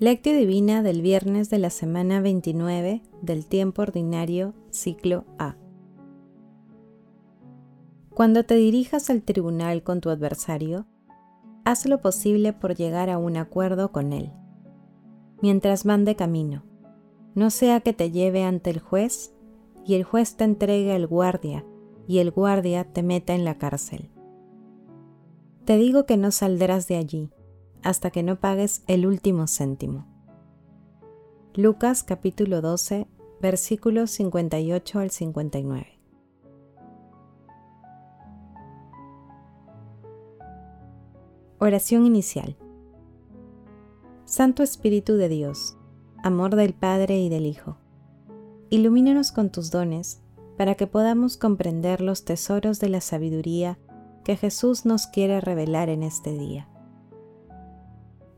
Lectio Divina del viernes de la semana 29 del tiempo ordinario, ciclo A. Cuando te dirijas al tribunal con tu adversario, haz lo posible por llegar a un acuerdo con él, mientras van de camino, no sea que te lleve ante el juez y el juez te entregue al guardia y el guardia te meta en la cárcel. Te digo que no saldrás de allí hasta que no pagues el último céntimo. Lucas capítulo 12 versículos 58 al 59. Oración inicial. Santo Espíritu de Dios, amor del Padre y del Hijo, ilumínanos con tus dones para que podamos comprender los tesoros de la sabiduría que Jesús nos quiere revelar en este día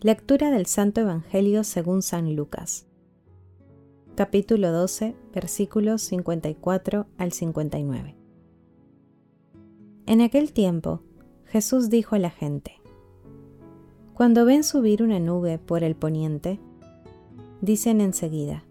Lectura del Santo Evangelio según San Lucas. Capítulo 12, versículos 54 al 59. En aquel tiempo, Jesús dijo a la gente, Cuando ven subir una nube por el poniente, dicen enseguida,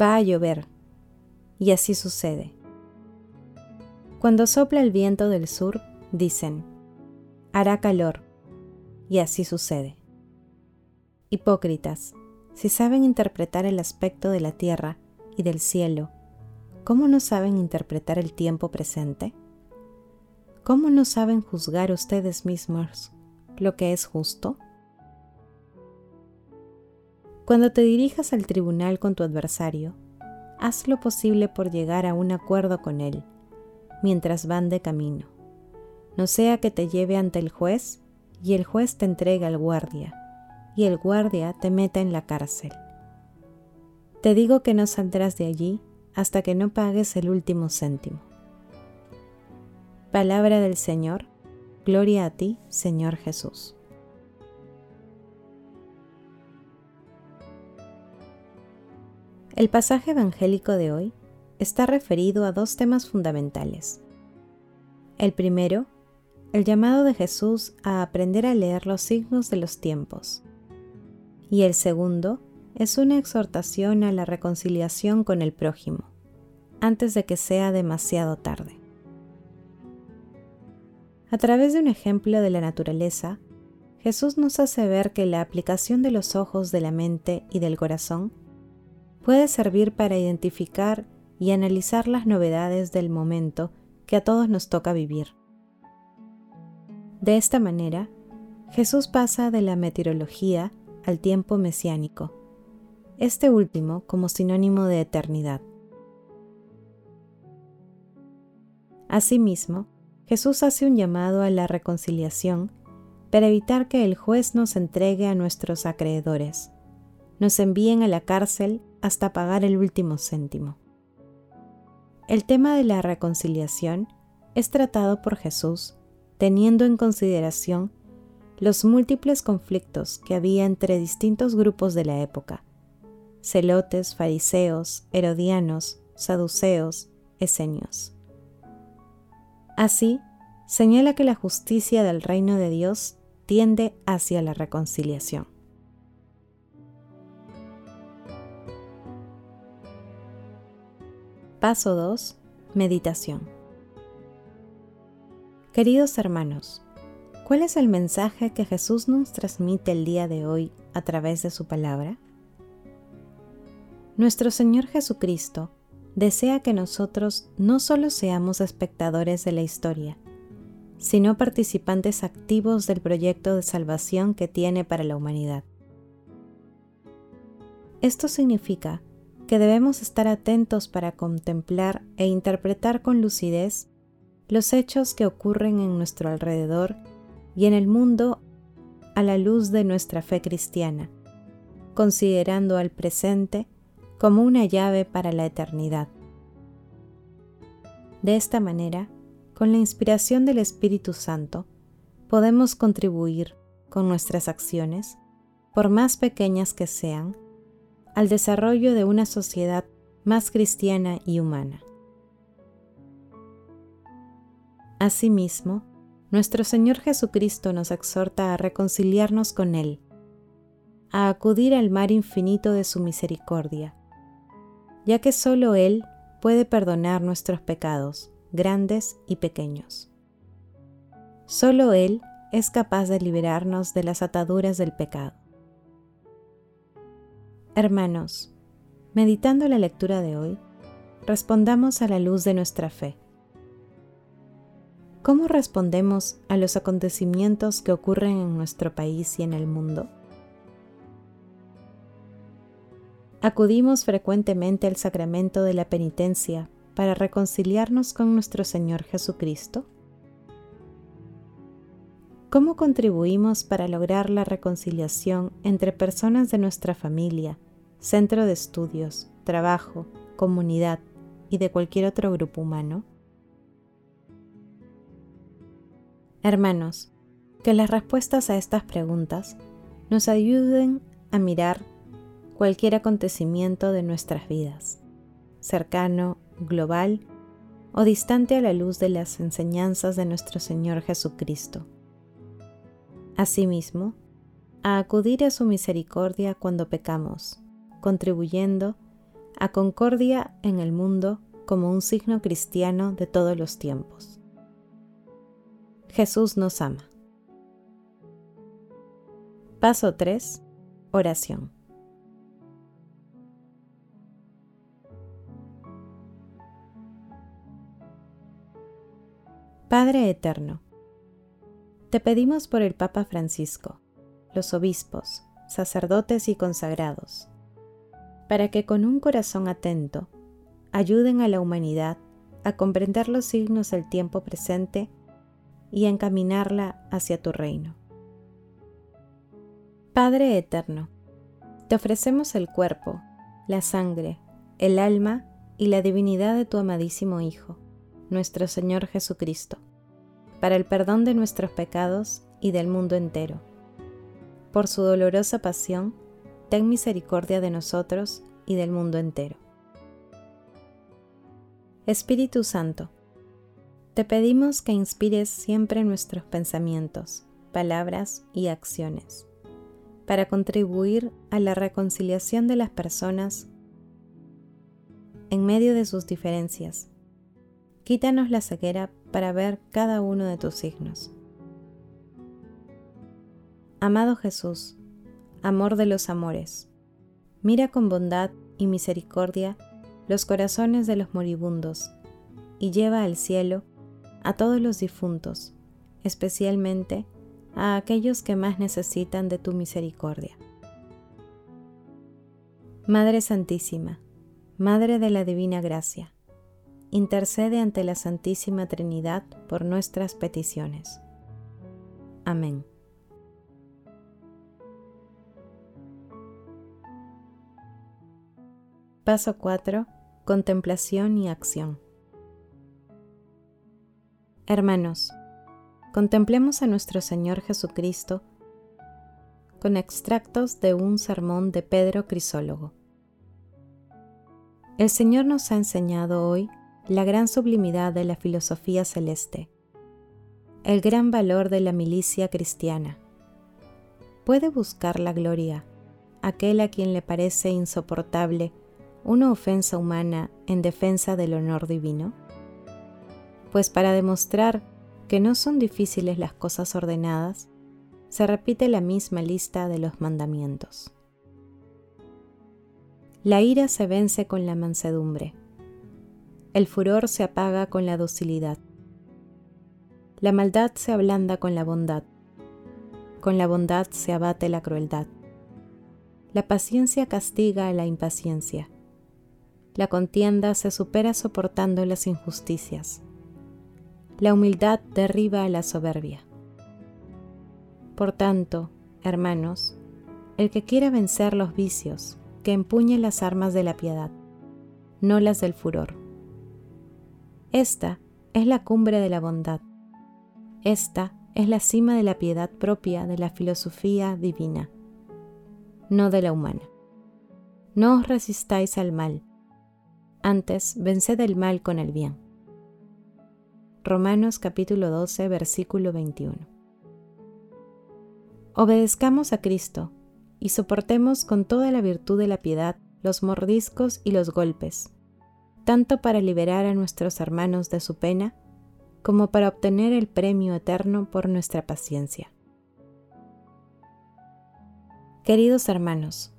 Va a llover, y así sucede. Cuando sopla el viento del sur, dicen, Hará calor, y así sucede. Hipócritas, si saben interpretar el aspecto de la tierra y del cielo, ¿cómo no saben interpretar el tiempo presente? ¿Cómo no saben juzgar ustedes mismos lo que es justo? Cuando te dirijas al tribunal con tu adversario, haz lo posible por llegar a un acuerdo con él mientras van de camino. No sea que te lleve ante el juez y el juez te entregue al guardia y el guardia te meta en la cárcel. Te digo que no saldrás de allí hasta que no pagues el último céntimo. Palabra del Señor, gloria a ti, Señor Jesús. El pasaje evangélico de hoy está referido a dos temas fundamentales. El primero, el llamado de Jesús a aprender a leer los signos de los tiempos y el segundo es una exhortación a la reconciliación con el prójimo, antes de que sea demasiado tarde. A través de un ejemplo de la naturaleza, Jesús nos hace ver que la aplicación de los ojos de la mente y del corazón puede servir para identificar y analizar las novedades del momento que a todos nos toca vivir. De esta manera, Jesús pasa de la meteorología al tiempo mesiánico, este último como sinónimo de eternidad. Asimismo, Jesús hace un llamado a la reconciliación para evitar que el juez nos entregue a nuestros acreedores, nos envíen a la cárcel hasta pagar el último céntimo. El tema de la reconciliación es tratado por Jesús teniendo en consideración los múltiples conflictos que había entre distintos grupos de la época, celotes, fariseos, herodianos, saduceos, esenios. Así, señala que la justicia del reino de Dios tiende hacia la reconciliación. Paso 2. Meditación. Queridos hermanos, ¿Cuál es el mensaje que Jesús nos transmite el día de hoy a través de su palabra? Nuestro Señor Jesucristo desea que nosotros no solo seamos espectadores de la historia, sino participantes activos del proyecto de salvación que tiene para la humanidad. Esto significa que debemos estar atentos para contemplar e interpretar con lucidez los hechos que ocurren en nuestro alrededor y en el mundo a la luz de nuestra fe cristiana, considerando al presente como una llave para la eternidad. De esta manera, con la inspiración del Espíritu Santo, podemos contribuir con nuestras acciones, por más pequeñas que sean, al desarrollo de una sociedad más cristiana y humana. Asimismo, nuestro Señor Jesucristo nos exhorta a reconciliarnos con Él, a acudir al mar infinito de su misericordia, ya que solo Él puede perdonar nuestros pecados, grandes y pequeños. Solo Él es capaz de liberarnos de las ataduras del pecado. Hermanos, meditando la lectura de hoy, respondamos a la luz de nuestra fe. ¿Cómo respondemos a los acontecimientos que ocurren en nuestro país y en el mundo? Acudimos frecuentemente al sacramento de la penitencia para reconciliarnos con nuestro Señor Jesucristo. ¿Cómo contribuimos para lograr la reconciliación entre personas de nuestra familia, centro de estudios, trabajo, comunidad y de cualquier otro grupo humano? Hermanos, que las respuestas a estas preguntas nos ayuden a mirar cualquier acontecimiento de nuestras vidas, cercano, global o distante a la luz de las enseñanzas de nuestro Señor Jesucristo. Asimismo, a acudir a su misericordia cuando pecamos, contribuyendo a concordia en el mundo como un signo cristiano de todos los tiempos. Jesús nos ama. Paso 3. Oración. Padre Eterno, te pedimos por el Papa Francisco, los obispos, sacerdotes y consagrados, para que con un corazón atento ayuden a la humanidad a comprender los signos del tiempo presente y encaminarla hacia tu reino. Padre Eterno, te ofrecemos el cuerpo, la sangre, el alma y la divinidad de tu amadísimo Hijo, nuestro Señor Jesucristo, para el perdón de nuestros pecados y del mundo entero. Por su dolorosa pasión, ten misericordia de nosotros y del mundo entero. Espíritu Santo, te pedimos que inspires siempre nuestros pensamientos, palabras y acciones, para contribuir a la reconciliación de las personas en medio de sus diferencias. Quítanos la ceguera para ver cada uno de tus signos. Amado Jesús, amor de los amores, mira con bondad y misericordia los corazones de los moribundos y lleva al cielo a todos los difuntos, especialmente a aquellos que más necesitan de tu misericordia. Madre Santísima, Madre de la Divina Gracia, intercede ante la Santísima Trinidad por nuestras peticiones. Amén. Paso 4. Contemplación y acción. Hermanos, contemplemos a nuestro Señor Jesucristo con extractos de un sermón de Pedro Crisólogo. El Señor nos ha enseñado hoy la gran sublimidad de la filosofía celeste, el gran valor de la milicia cristiana. ¿Puede buscar la gloria aquel a quien le parece insoportable una ofensa humana en defensa del honor divino? Pues para demostrar que no son difíciles las cosas ordenadas, se repite la misma lista de los mandamientos. La ira se vence con la mansedumbre, el furor se apaga con la docilidad, la maldad se ablanda con la bondad, con la bondad se abate la crueldad, la paciencia castiga a la impaciencia, la contienda se supera soportando las injusticias la humildad derriba a la soberbia. Por tanto, hermanos, el que quiera vencer los vicios, que empuñe las armas de la piedad, no las del furor. Esta es la cumbre de la bondad. Esta es la cima de la piedad propia de la filosofía divina, no de la humana. No os resistáis al mal, antes venced el mal con el bien. Romanos capítulo 12, versículo 21. Obedezcamos a Cristo y soportemos con toda la virtud de la piedad los mordiscos y los golpes, tanto para liberar a nuestros hermanos de su pena, como para obtener el premio eterno por nuestra paciencia. Queridos hermanos,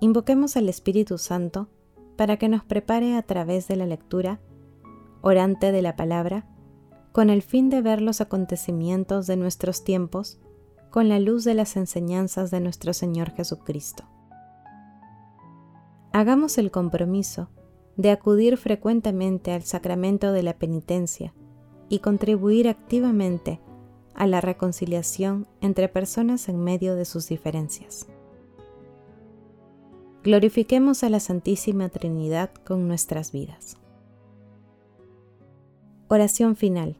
invoquemos al Espíritu Santo para que nos prepare a través de la lectura, orante de la palabra, con el fin de ver los acontecimientos de nuestros tiempos con la luz de las enseñanzas de nuestro Señor Jesucristo. Hagamos el compromiso de acudir frecuentemente al sacramento de la penitencia y contribuir activamente a la reconciliación entre personas en medio de sus diferencias. Glorifiquemos a la Santísima Trinidad con nuestras vidas. Oración final.